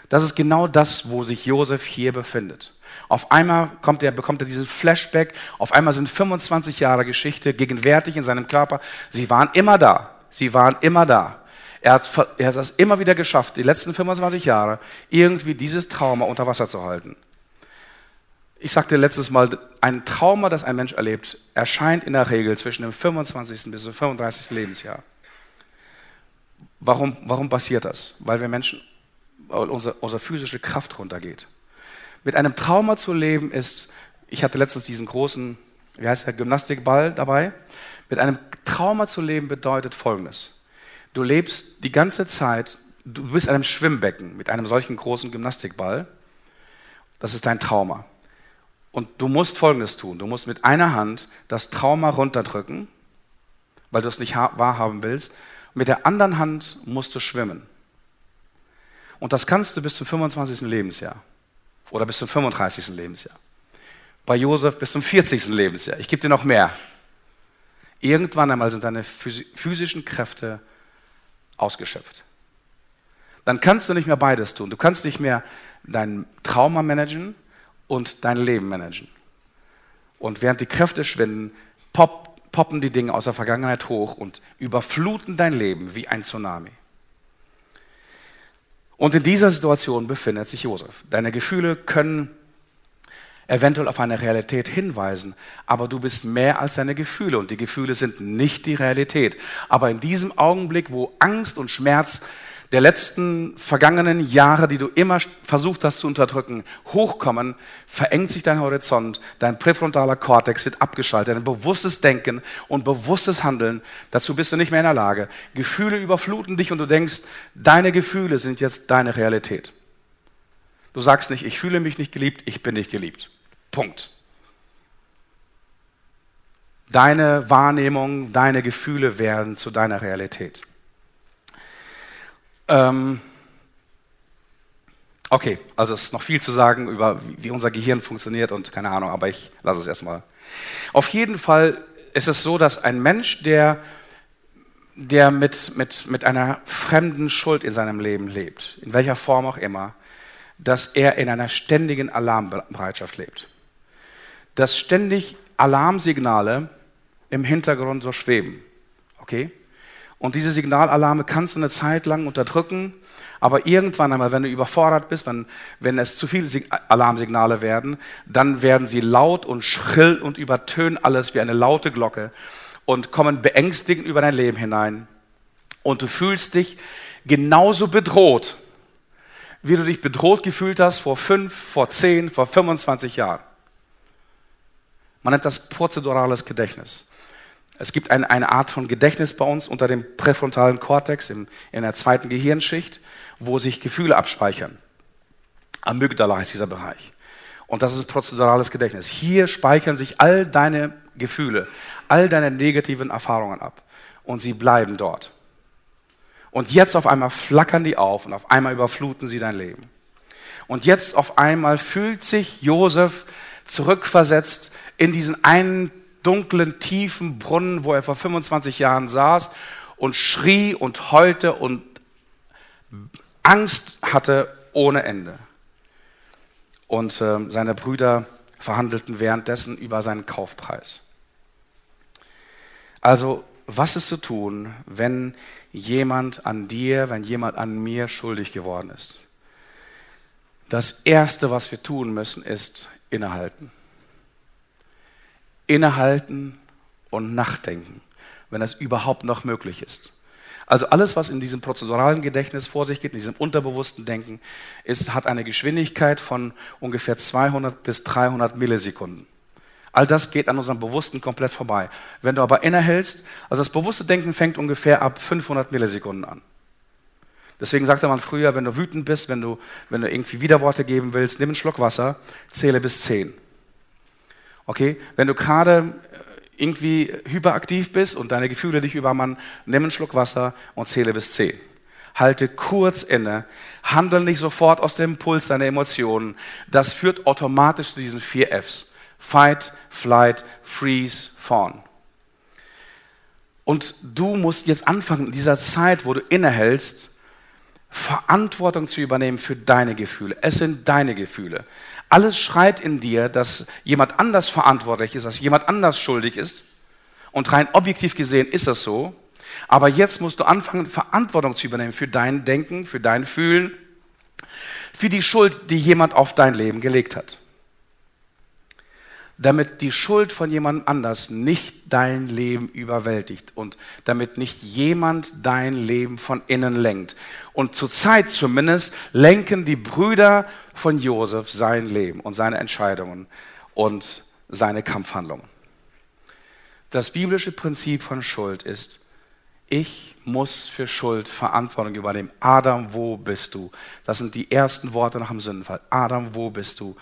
Das ist genau das, wo sich Josef hier befindet. Auf einmal kommt er, bekommt er diesen Flashback. Auf einmal sind 25 Jahre Geschichte gegenwärtig in seinem Körper. Sie waren immer da. Sie waren immer da. Er hat, er hat es immer wieder geschafft, die letzten 25 Jahre irgendwie dieses Trauma unter Wasser zu halten. Ich sagte letztes Mal, ein Trauma, das ein Mensch erlebt, erscheint in der Regel zwischen dem 25. bis zum 35. Lebensjahr. Warum, warum passiert das? Weil wir Menschen, weil unsere, unsere physische Kraft runtergeht. Mit einem Trauma zu leben ist, ich hatte letztens diesen großen, wie heißt der, Gymnastikball dabei. Mit einem Trauma zu leben bedeutet Folgendes. Du lebst die ganze Zeit, du bist in einem Schwimmbecken mit einem solchen großen Gymnastikball. Das ist dein Trauma. Und du musst Folgendes tun. Du musst mit einer Hand das Trauma runterdrücken, weil du es nicht wahrhaben willst. Mit der anderen Hand musst du schwimmen. Und das kannst du bis zum 25. Lebensjahr oder bis zum 35. Lebensjahr. Bei Josef bis zum 40. Lebensjahr. Ich gebe dir noch mehr. Irgendwann einmal sind deine physischen Kräfte ausgeschöpft. Dann kannst du nicht mehr beides tun. Du kannst nicht mehr dein Trauma managen und dein Leben managen. Und während die Kräfte schwinden, pop, poppen die Dinge aus der Vergangenheit hoch und überfluten dein Leben wie ein Tsunami. Und in dieser Situation befindet sich Josef. Deine Gefühle können eventuell auf eine Realität hinweisen, aber du bist mehr als deine Gefühle und die Gefühle sind nicht die Realität. Aber in diesem Augenblick, wo Angst und Schmerz der letzten vergangenen Jahre, die du immer versucht hast zu unterdrücken, hochkommen, verengt sich dein Horizont, dein präfrontaler Kortex wird abgeschaltet, dein bewusstes Denken und bewusstes Handeln, dazu bist du nicht mehr in der Lage. Gefühle überfluten dich und du denkst, deine Gefühle sind jetzt deine Realität. Du sagst nicht, ich fühle mich nicht geliebt, ich bin nicht geliebt. Punkt. Deine Wahrnehmung, deine Gefühle werden zu deiner Realität. Ähm okay, also es ist noch viel zu sagen über, wie unser Gehirn funktioniert und keine Ahnung, aber ich lasse es erstmal. Auf jeden Fall ist es so, dass ein Mensch, der, der mit, mit, mit einer fremden Schuld in seinem Leben lebt, in welcher Form auch immer, dass er in einer ständigen Alarmbereitschaft lebt dass ständig Alarmsignale im Hintergrund so schweben. Okay? Und diese Signalalarme kannst du eine Zeit lang unterdrücken, aber irgendwann einmal, wenn du überfordert bist, wenn, wenn es zu viele Alarmsignale werden, dann werden sie laut und schrill und übertönen alles wie eine laute Glocke und kommen beängstigend über dein Leben hinein. Und du fühlst dich genauso bedroht, wie du dich bedroht gefühlt hast vor fünf, vor zehn, vor 25 Jahren. Man nennt das prozedurales Gedächtnis. Es gibt ein, eine Art von Gedächtnis bei uns unter dem präfrontalen Kortex im, in der zweiten Gehirnschicht, wo sich Gefühle abspeichern. Amygdala heißt dieser Bereich. Und das ist prozedurales Gedächtnis. Hier speichern sich all deine Gefühle, all deine negativen Erfahrungen ab. Und sie bleiben dort. Und jetzt auf einmal flackern die auf und auf einmal überfluten sie dein Leben. Und jetzt auf einmal fühlt sich Josef zurückversetzt in diesen einen dunklen, tiefen Brunnen, wo er vor 25 Jahren saß und schrie und heulte und Angst hatte ohne Ende. Und äh, seine Brüder verhandelten währenddessen über seinen Kaufpreis. Also, was ist zu tun, wenn jemand an dir, wenn jemand an mir schuldig geworden ist? Das Erste, was wir tun müssen, ist innehalten innehalten und nachdenken, wenn das überhaupt noch möglich ist. Also alles, was in diesem prozeduralen Gedächtnis vor sich geht, in diesem unterbewussten Denken, ist, hat eine Geschwindigkeit von ungefähr 200 bis 300 Millisekunden. All das geht an unserem Bewussten komplett vorbei. Wenn du aber innehältst, also das bewusste Denken fängt ungefähr ab 500 Millisekunden an. Deswegen sagte man früher, wenn du wütend bist, wenn du, wenn du irgendwie Widerworte geben willst, nimm einen Schluck Wasser, zähle bis 10. Okay, wenn du gerade äh, irgendwie hyperaktiv bist und deine Gefühle dich übermannen, nimm einen Schluck Wasser und zähle bis zehn. Halte kurz inne, handle nicht sofort aus dem Impuls deiner Emotionen. Das führt automatisch zu diesen vier Fs. Fight, Flight, Freeze, Fawn. Und du musst jetzt anfangen, in dieser Zeit, wo du innehältst, Verantwortung zu übernehmen für deine Gefühle. Es sind deine Gefühle. Alles schreit in dir, dass jemand anders verantwortlich ist, dass jemand anders schuldig ist. Und rein objektiv gesehen ist das so. Aber jetzt musst du anfangen, Verantwortung zu übernehmen für dein Denken, für dein Fühlen, für die Schuld, die jemand auf dein Leben gelegt hat damit die Schuld von jemand anders nicht dein Leben überwältigt und damit nicht jemand dein Leben von innen lenkt. Und zur Zeit zumindest lenken die Brüder von Josef sein Leben und seine Entscheidungen und seine Kampfhandlungen. Das biblische Prinzip von Schuld ist, ich muss für Schuld Verantwortung übernehmen. Adam, wo bist du? Das sind die ersten Worte nach dem Sündenfall. Adam, wo bist du?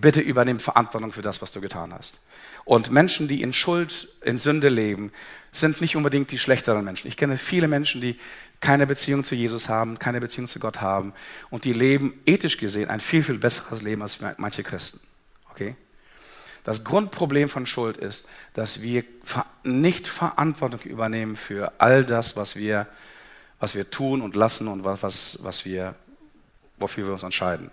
Bitte übernimm Verantwortung für das, was du getan hast. Und Menschen, die in Schuld, in Sünde leben, sind nicht unbedingt die schlechteren Menschen. Ich kenne viele Menschen, die keine Beziehung zu Jesus haben, keine Beziehung zu Gott haben und die leben ethisch gesehen ein viel, viel besseres Leben als manche Christen. Okay? Das Grundproblem von Schuld ist, dass wir nicht Verantwortung übernehmen für all das, was wir, was wir tun und lassen und was, was wir, wofür wir uns entscheiden.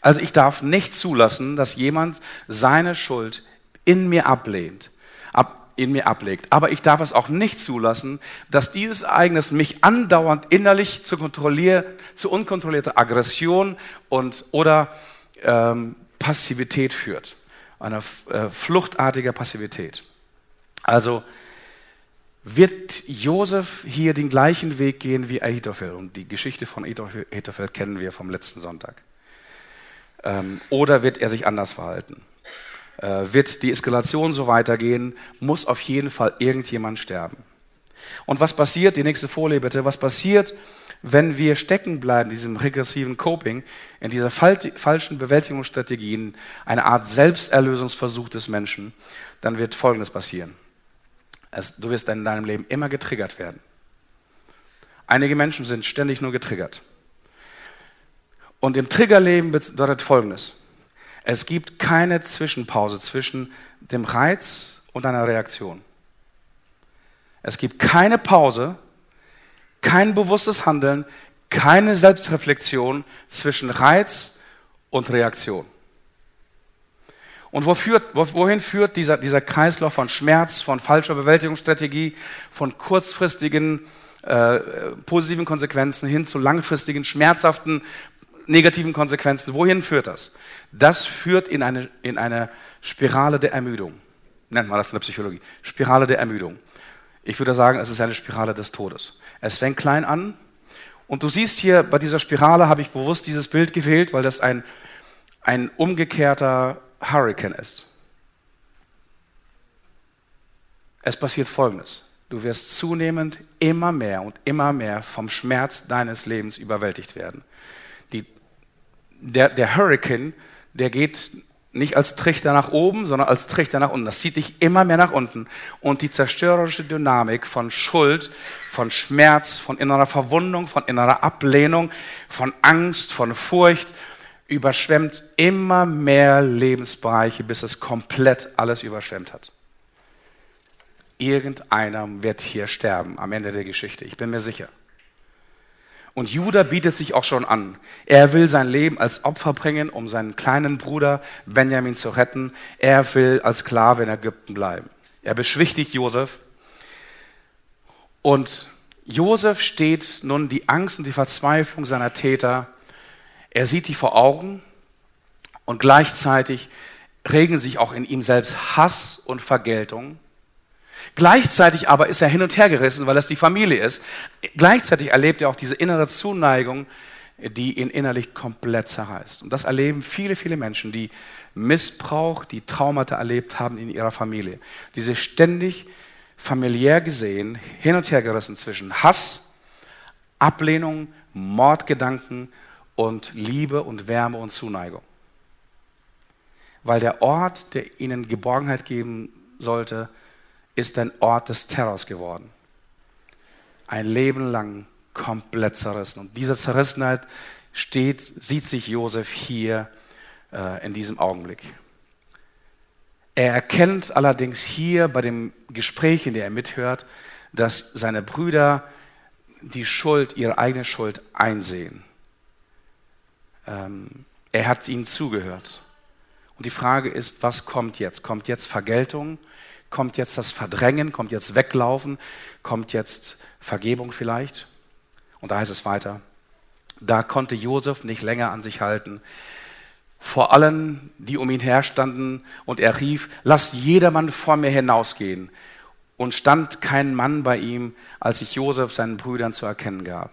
Also ich darf nicht zulassen, dass jemand seine Schuld in mir ablehnt, ab, in mir ablegt. Aber ich darf es auch nicht zulassen, dass dieses Ereignis mich andauernd innerlich zu, kontrollier, zu unkontrollierter Aggression und, oder ähm, Passivität führt. Einer äh, fluchtartiger Passivität. Also wird Josef hier den gleichen Weg gehen wie Ahitophel. Und die Geschichte von Ahitophel kennen wir vom letzten Sonntag. Ähm, oder wird er sich anders verhalten? Äh, wird die Eskalation so weitergehen, muss auf jeden Fall irgendjemand sterben. Und was passiert, die nächste Folie bitte, was passiert, wenn wir stecken bleiben, in diesem regressiven Coping, in dieser falschen Bewältigungsstrategien, eine Art Selbsterlösungsversuch des Menschen, dann wird Folgendes passieren. Es, du wirst in deinem Leben immer getriggert werden. Einige Menschen sind ständig nur getriggert. Und im Triggerleben bedeutet Folgendes. Es gibt keine Zwischenpause zwischen dem Reiz und einer Reaktion. Es gibt keine Pause, kein bewusstes Handeln, keine Selbstreflexion zwischen Reiz und Reaktion. Und wohin führt dieser, dieser Kreislauf von Schmerz, von falscher Bewältigungsstrategie, von kurzfristigen äh, positiven Konsequenzen hin zu langfristigen, schmerzhaften, negativen Konsequenzen? Wohin führt das? Das führt in eine, in eine Spirale der Ermüdung. Nennt man das in der Psychologie. Spirale der Ermüdung. Ich würde sagen, es ist eine Spirale des Todes. Es fängt klein an. Und du siehst hier bei dieser Spirale, habe ich bewusst dieses Bild gewählt, weil das ein, ein umgekehrter Hurricane ist. Es passiert Folgendes. Du wirst zunehmend immer mehr und immer mehr vom Schmerz deines Lebens überwältigt werden. Der, der Hurricane der geht nicht als Trichter nach oben, sondern als Trichter nach unten. Das zieht dich immer mehr nach unten. Und die zerstörerische Dynamik von Schuld, von Schmerz, von innerer Verwundung, von innerer Ablehnung, von Angst, von Furcht überschwemmt immer mehr Lebensbereiche, bis es komplett alles überschwemmt hat. Irgendeiner wird hier sterben am Ende der Geschichte. Ich bin mir sicher. Und Judah bietet sich auch schon an. Er will sein Leben als Opfer bringen, um seinen kleinen Bruder Benjamin zu retten. Er will als Sklave in Ägypten bleiben. Er beschwichtigt Josef. Und Josef steht nun die Angst und die Verzweiflung seiner Täter. Er sieht die vor Augen und gleichzeitig regen sich auch in ihm selbst Hass und Vergeltung. Gleichzeitig aber ist er hin und her gerissen, weil es die Familie ist. Gleichzeitig erlebt er auch diese innere Zuneigung, die ihn innerlich komplett zerreißt. Und das erleben viele, viele Menschen, die Missbrauch, die Traumata erlebt haben in ihrer Familie. Die sich ständig familiär gesehen hin und her gerissen zwischen Hass, Ablehnung, Mordgedanken und Liebe und Wärme und Zuneigung. Weil der Ort, der ihnen Geborgenheit geben sollte, ist ein Ort des Terrors geworden. Ein Leben lang komplett zerrissen. Und diese Zerrissenheit steht, sieht sich Josef hier äh, in diesem Augenblick. Er erkennt allerdings hier bei dem Gespräch, in dem er mithört, dass seine Brüder die Schuld, ihre eigene Schuld einsehen. Ähm, er hat ihnen zugehört. Und die Frage ist, was kommt jetzt? Kommt jetzt Vergeltung? Kommt jetzt das Verdrängen? Kommt jetzt Weglaufen? Kommt jetzt Vergebung vielleicht? Und da heißt es weiter. Da konnte Josef nicht länger an sich halten. Vor allen, die um ihn herstanden, und er rief, lasst jedermann vor mir hinausgehen. Und stand kein Mann bei ihm, als sich Josef seinen Brüdern zu erkennen gab.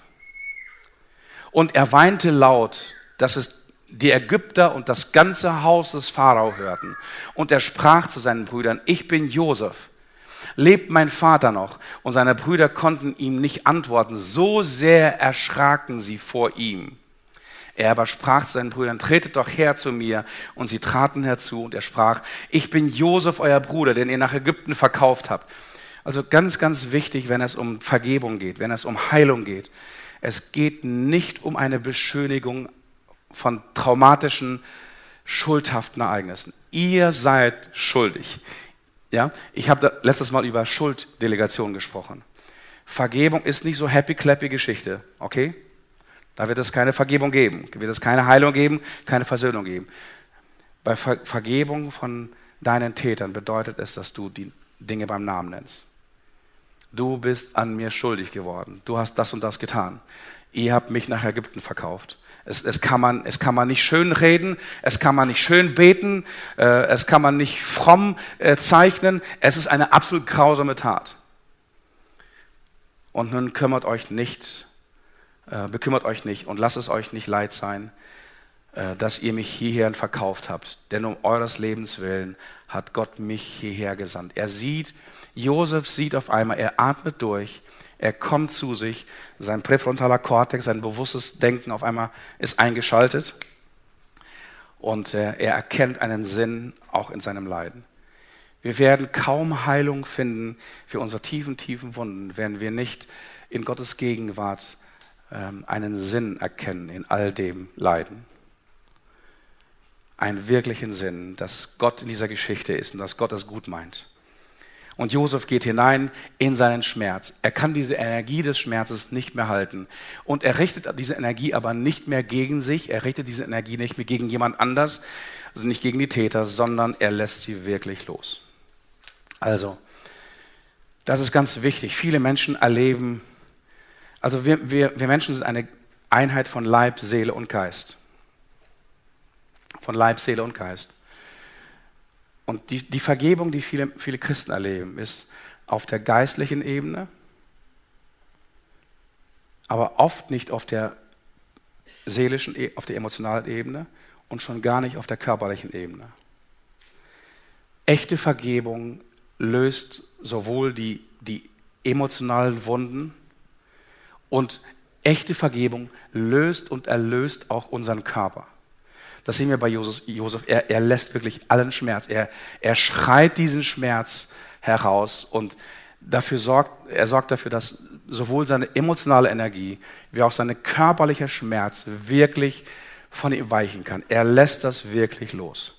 Und er weinte laut, dass es die Ägypter und das ganze Haus des Pharao hörten. Und er sprach zu seinen Brüdern, ich bin Josef. Lebt mein Vater noch? Und seine Brüder konnten ihm nicht antworten. So sehr erschraken sie vor ihm. Er aber sprach zu seinen Brüdern, tretet doch her zu mir. Und sie traten herzu und er sprach, ich bin Josef, euer Bruder, den ihr nach Ägypten verkauft habt. Also ganz, ganz wichtig, wenn es um Vergebung geht, wenn es um Heilung geht. Es geht nicht um eine Beschönigung von traumatischen, schuldhaften Ereignissen. Ihr seid schuldig. Ja, ich habe letztes Mal über Schulddelegation gesprochen. Vergebung ist nicht so happy-clappy Geschichte, okay? Da wird es keine Vergebung geben, wird es keine Heilung geben, keine Versöhnung geben. Bei Ver Vergebung von deinen Tätern bedeutet es, dass du die Dinge beim Namen nennst. Du bist an mir schuldig geworden. Du hast das und das getan. Ihr habt mich nach Ägypten verkauft. Es, es, kann man, es kann man nicht schön reden, es kann man nicht schön beten, äh, es kann man nicht fromm äh, zeichnen. Es ist eine absolut grausame Tat. Und nun kümmert euch nicht, äh, bekümmert euch nicht und lasst es euch nicht leid sein, äh, dass ihr mich hierher verkauft habt. Denn um eures Lebens willen hat Gott mich hierher gesandt. Er sieht, Josef sieht auf einmal, er atmet durch, er kommt zu sich, sein präfrontaler Kortex, sein bewusstes Denken auf einmal ist eingeschaltet und äh, er erkennt einen Sinn auch in seinem Leiden. Wir werden kaum Heilung finden für unsere tiefen, tiefen Wunden, wenn wir nicht in Gottes Gegenwart ähm, einen Sinn erkennen in all dem Leiden. Einen wirklichen Sinn, dass Gott in dieser Geschichte ist und dass Gott es gut meint. Und Josef geht hinein in seinen Schmerz. Er kann diese Energie des Schmerzes nicht mehr halten. Und er richtet diese Energie aber nicht mehr gegen sich. Er richtet diese Energie nicht mehr gegen jemand anders, also nicht gegen die Täter, sondern er lässt sie wirklich los. Also, das ist ganz wichtig. Viele Menschen erleben, also wir, wir, wir Menschen sind eine Einheit von Leib, Seele und Geist. Von Leib, Seele und Geist. Und die, die Vergebung, die viele, viele Christen erleben, ist auf der geistlichen Ebene, aber oft nicht auf der seelischen, e, auf der emotionalen Ebene und schon gar nicht auf der körperlichen Ebene. Echte Vergebung löst sowohl die, die emotionalen Wunden und echte Vergebung löst und erlöst auch unseren Körper. Das sehen wir bei Josef. Er, er lässt wirklich allen Schmerz. Er, er schreit diesen Schmerz heraus und dafür sorgt, er sorgt dafür, dass sowohl seine emotionale Energie wie auch sein körperlicher Schmerz wirklich von ihm weichen kann. Er lässt das wirklich los.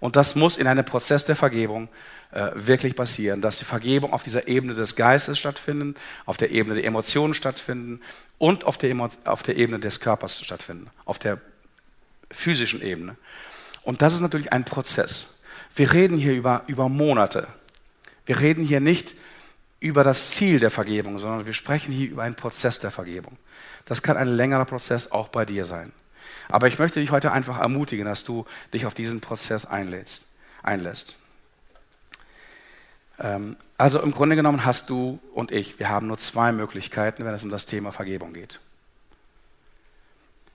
Und das muss in einem Prozess der Vergebung äh, wirklich passieren, dass die Vergebung auf dieser Ebene des Geistes stattfinden, auf der Ebene der Emotionen stattfinden und auf der, auf der Ebene des Körpers stattfinden, auf der physischen Ebene. Und das ist natürlich ein Prozess. Wir reden hier über, über Monate. Wir reden hier nicht über das Ziel der Vergebung, sondern wir sprechen hier über einen Prozess der Vergebung. Das kann ein längerer Prozess auch bei dir sein. Aber ich möchte dich heute einfach ermutigen, dass du dich auf diesen Prozess einlädst, einlässt. Ähm, also im Grunde genommen hast du und ich, wir haben nur zwei Möglichkeiten, wenn es um das Thema Vergebung geht.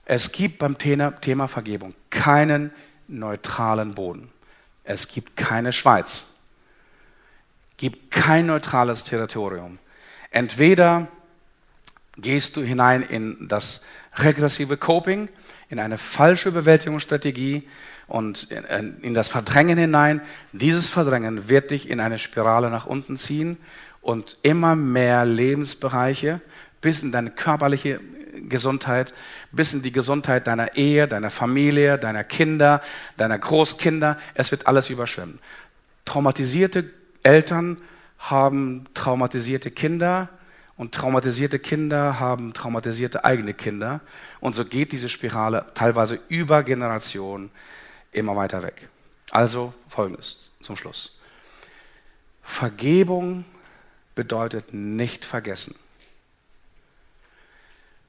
Es gibt beim Thema Vergebung keinen neutralen Boden. Es gibt keine Schweiz. Es gibt kein neutrales Territorium. Entweder gehst du hinein in das regressive Coping, in eine falsche Bewältigungsstrategie, und in das Verdrängen hinein. Dieses Verdrängen wird dich in eine Spirale nach unten ziehen und immer mehr Lebensbereiche bis in deine körperliche Gesundheit, bis in die Gesundheit deiner Ehe, deiner Familie, deiner Kinder, deiner Großkinder. Es wird alles überschwemmen. Traumatisierte Eltern haben traumatisierte Kinder und traumatisierte Kinder haben traumatisierte eigene Kinder. Und so geht diese Spirale teilweise über Generationen immer weiter weg. Also folgendes zum Schluss. Vergebung bedeutet nicht vergessen.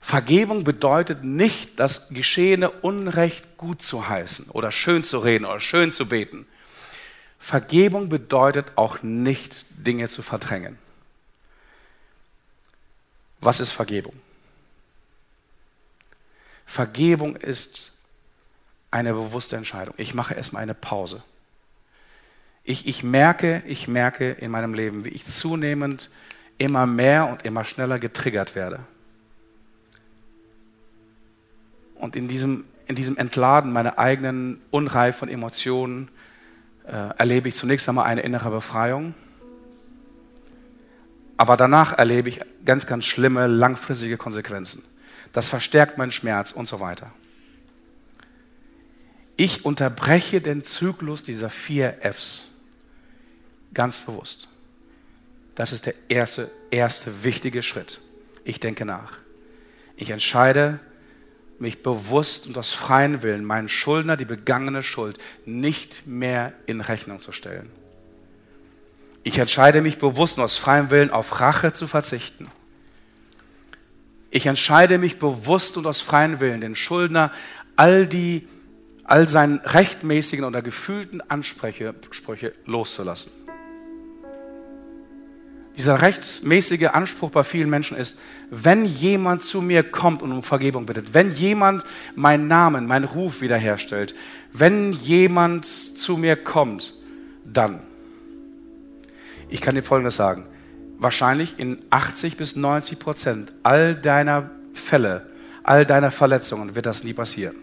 Vergebung bedeutet nicht, das geschehene Unrecht gut zu heißen oder schön zu reden oder schön zu beten. Vergebung bedeutet auch nicht, Dinge zu verdrängen. Was ist Vergebung? Vergebung ist eine bewusste Entscheidung. Ich mache erstmal eine Pause. Ich, ich, merke, ich merke in meinem Leben, wie ich zunehmend immer mehr und immer schneller getriggert werde. Und in diesem in diesem Entladen meiner eigenen Unreif von Emotionen äh, erlebe ich zunächst einmal eine innere Befreiung. Aber danach erlebe ich ganz, ganz schlimme, langfristige Konsequenzen. Das verstärkt meinen Schmerz und so weiter. Ich unterbreche den Zyklus dieser vier Fs ganz bewusst. Das ist der erste, erste wichtige Schritt. Ich denke nach. Ich entscheide mich bewusst und aus freien Willen meinen Schuldner, die begangene Schuld, nicht mehr in Rechnung zu stellen. Ich entscheide mich bewusst und aus freiem Willen auf Rache zu verzichten. Ich entscheide mich bewusst und aus freiem Willen, den Schuldner all die, all seinen rechtmäßigen oder gefühlten Ansprüche loszulassen. Dieser rechtsmäßige Anspruch bei vielen Menschen ist, wenn jemand zu mir kommt und um Vergebung bittet, wenn jemand meinen Namen, meinen Ruf wiederherstellt, wenn jemand zu mir kommt, dann. Ich kann dir Folgendes sagen. Wahrscheinlich in 80 bis 90 Prozent all deiner Fälle, all deiner Verletzungen wird das nie passieren.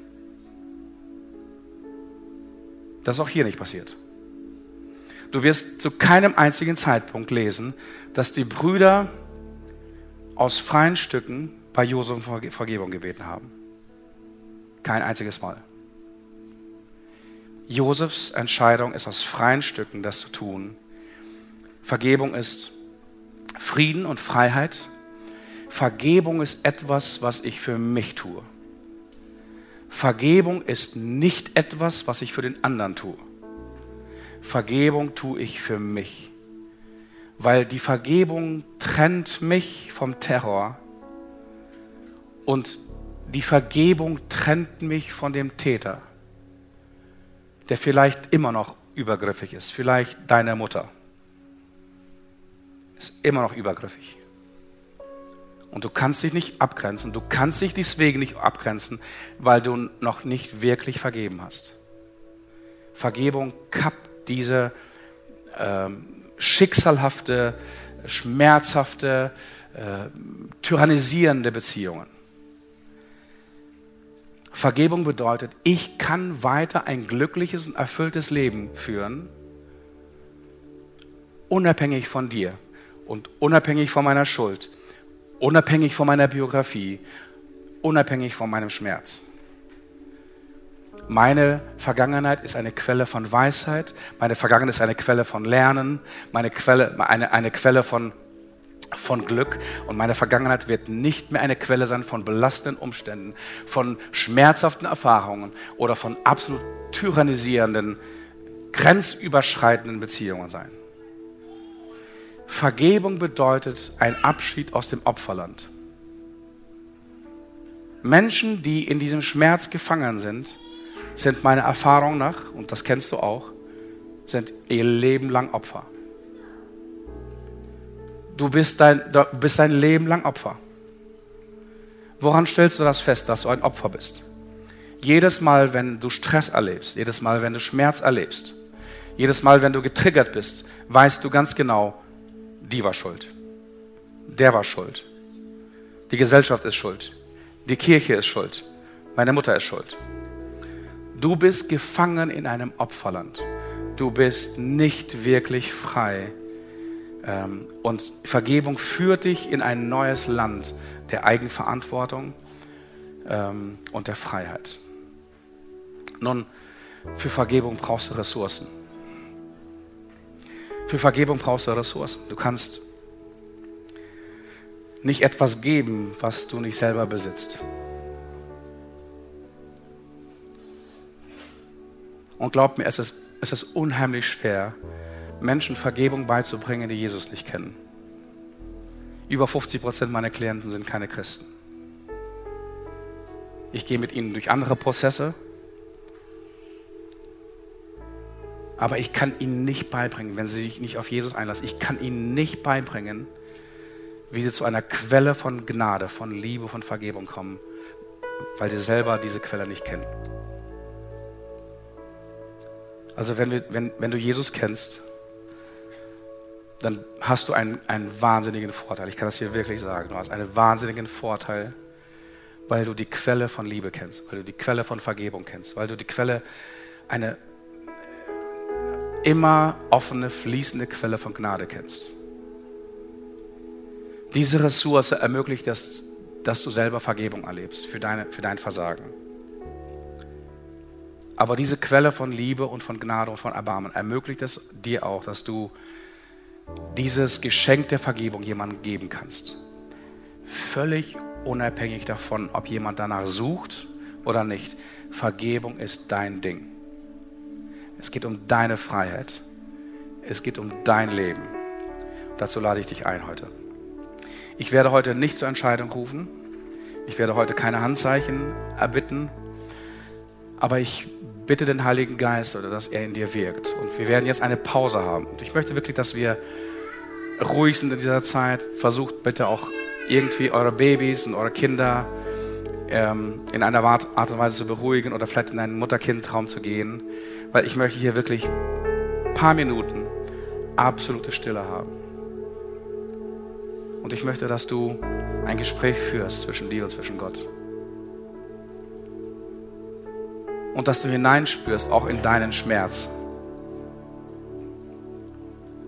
Das ist auch hier nicht passiert. Du wirst zu keinem einzigen Zeitpunkt lesen, dass die Brüder aus freien Stücken bei Josef um Vergebung gebeten haben. Kein einziges Mal. Josefs Entscheidung ist aus freien Stücken, das zu tun. Vergebung ist Frieden und Freiheit. Vergebung ist etwas, was ich für mich tue. Vergebung ist nicht etwas, was ich für den anderen tue. Vergebung tue ich für mich. Weil die Vergebung trennt mich vom Terror und die Vergebung trennt mich von dem Täter, der vielleicht immer noch übergriffig ist, vielleicht deine Mutter. Ist immer noch übergriffig. Und du kannst dich nicht abgrenzen. Du kannst dich deswegen nicht abgrenzen, weil du noch nicht wirklich vergeben hast. Vergebung kappt diese ähm, schicksalhafte, schmerzhafte, äh, tyrannisierende Beziehungen. Vergebung bedeutet, ich kann weiter ein glückliches und erfülltes Leben führen, unabhängig von dir und unabhängig von meiner Schuld, unabhängig von meiner Biografie, unabhängig von meinem Schmerz. Meine Vergangenheit ist eine Quelle von Weisheit, meine Vergangenheit ist eine Quelle von Lernen, meine Quelle, eine, eine Quelle von, von Glück und meine Vergangenheit wird nicht mehr eine Quelle sein von belastenden Umständen, von schmerzhaften Erfahrungen oder von absolut tyrannisierenden, grenzüberschreitenden Beziehungen sein. Vergebung bedeutet ein Abschied aus dem Opferland. Menschen, die in diesem Schmerz gefangen sind, sind meiner Erfahrung nach, und das kennst du auch, sind ihr Leben lang Opfer. Du bist dein, du bist dein Leben lang Opfer. Woran stellst du das fest, dass du ein Opfer bist? Jedes Mal, wenn du Stress erlebst, jedes Mal, wenn du Schmerz erlebst, jedes Mal, wenn du getriggert bist, weißt du ganz genau, die war schuld. Der war schuld. Die Gesellschaft ist schuld. Die Kirche ist schuld. Meine Mutter ist schuld. Du bist gefangen in einem Opferland. Du bist nicht wirklich frei. Ähm, und Vergebung führt dich in ein neues Land der Eigenverantwortung ähm, und der Freiheit. Nun, für Vergebung brauchst du Ressourcen. Für Vergebung brauchst du Ressourcen. Du kannst nicht etwas geben, was du nicht selber besitzt. Und glaubt mir, es ist, es ist unheimlich schwer, Menschen Vergebung beizubringen, die Jesus nicht kennen. Über 50 Prozent meiner Klienten sind keine Christen. Ich gehe mit ihnen durch andere Prozesse, aber ich kann ihnen nicht beibringen, wenn sie sich nicht auf Jesus einlassen, ich kann ihnen nicht beibringen, wie sie zu einer Quelle von Gnade, von Liebe, von Vergebung kommen, weil sie selber diese Quelle nicht kennen. Also wenn, wir, wenn, wenn du Jesus kennst, dann hast du einen, einen wahnsinnigen Vorteil. Ich kann das hier wirklich sagen. Du hast einen wahnsinnigen Vorteil, weil du die Quelle von Liebe kennst, weil du die Quelle von Vergebung kennst, weil du die Quelle, eine immer offene, fließende Quelle von Gnade kennst. Diese Ressource ermöglicht es, dass du selber Vergebung erlebst für, deine, für dein Versagen. Aber diese Quelle von Liebe und von Gnade und von Erbarmen ermöglicht es dir auch, dass du dieses Geschenk der Vergebung jemandem geben kannst. Völlig unabhängig davon, ob jemand danach sucht oder nicht. Vergebung ist dein Ding. Es geht um deine Freiheit. Es geht um dein Leben. Dazu lade ich dich ein heute. Ich werde heute nicht zur Entscheidung rufen. Ich werde heute keine Handzeichen erbitten. Aber ich bitte den Heiligen Geist, oder dass er in dir wirkt. Und wir werden jetzt eine Pause haben. Und ich möchte wirklich, dass wir ruhig sind in dieser Zeit. Versucht bitte auch irgendwie eure Babys und eure Kinder ähm, in einer Art und Weise zu beruhigen oder vielleicht in einen Mutter-Kind-Traum zu gehen. Weil ich möchte hier wirklich ein paar Minuten absolute Stille haben. Und ich möchte, dass du ein Gespräch führst zwischen dir und zwischen Gott. Und dass du hineinspürst, auch in deinen Schmerz.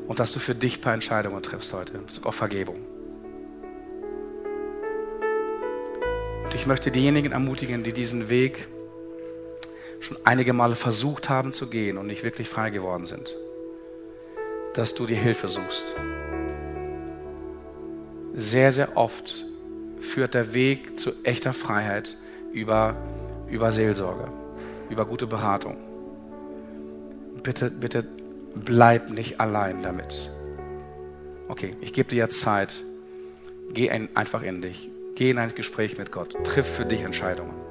Und dass du für dich ein paar Entscheidungen triffst heute, auf Vergebung. Und ich möchte diejenigen ermutigen, die diesen Weg schon einige Male versucht haben zu gehen und nicht wirklich frei geworden sind, dass du dir Hilfe suchst. Sehr, sehr oft führt der Weg zu echter Freiheit über, über Seelsorge über gute Beratung. Bitte, bitte bleib nicht allein damit. Okay, ich gebe dir jetzt Zeit. Geh ein, einfach in dich. Geh in ein Gespräch mit Gott. Triff für dich Entscheidungen.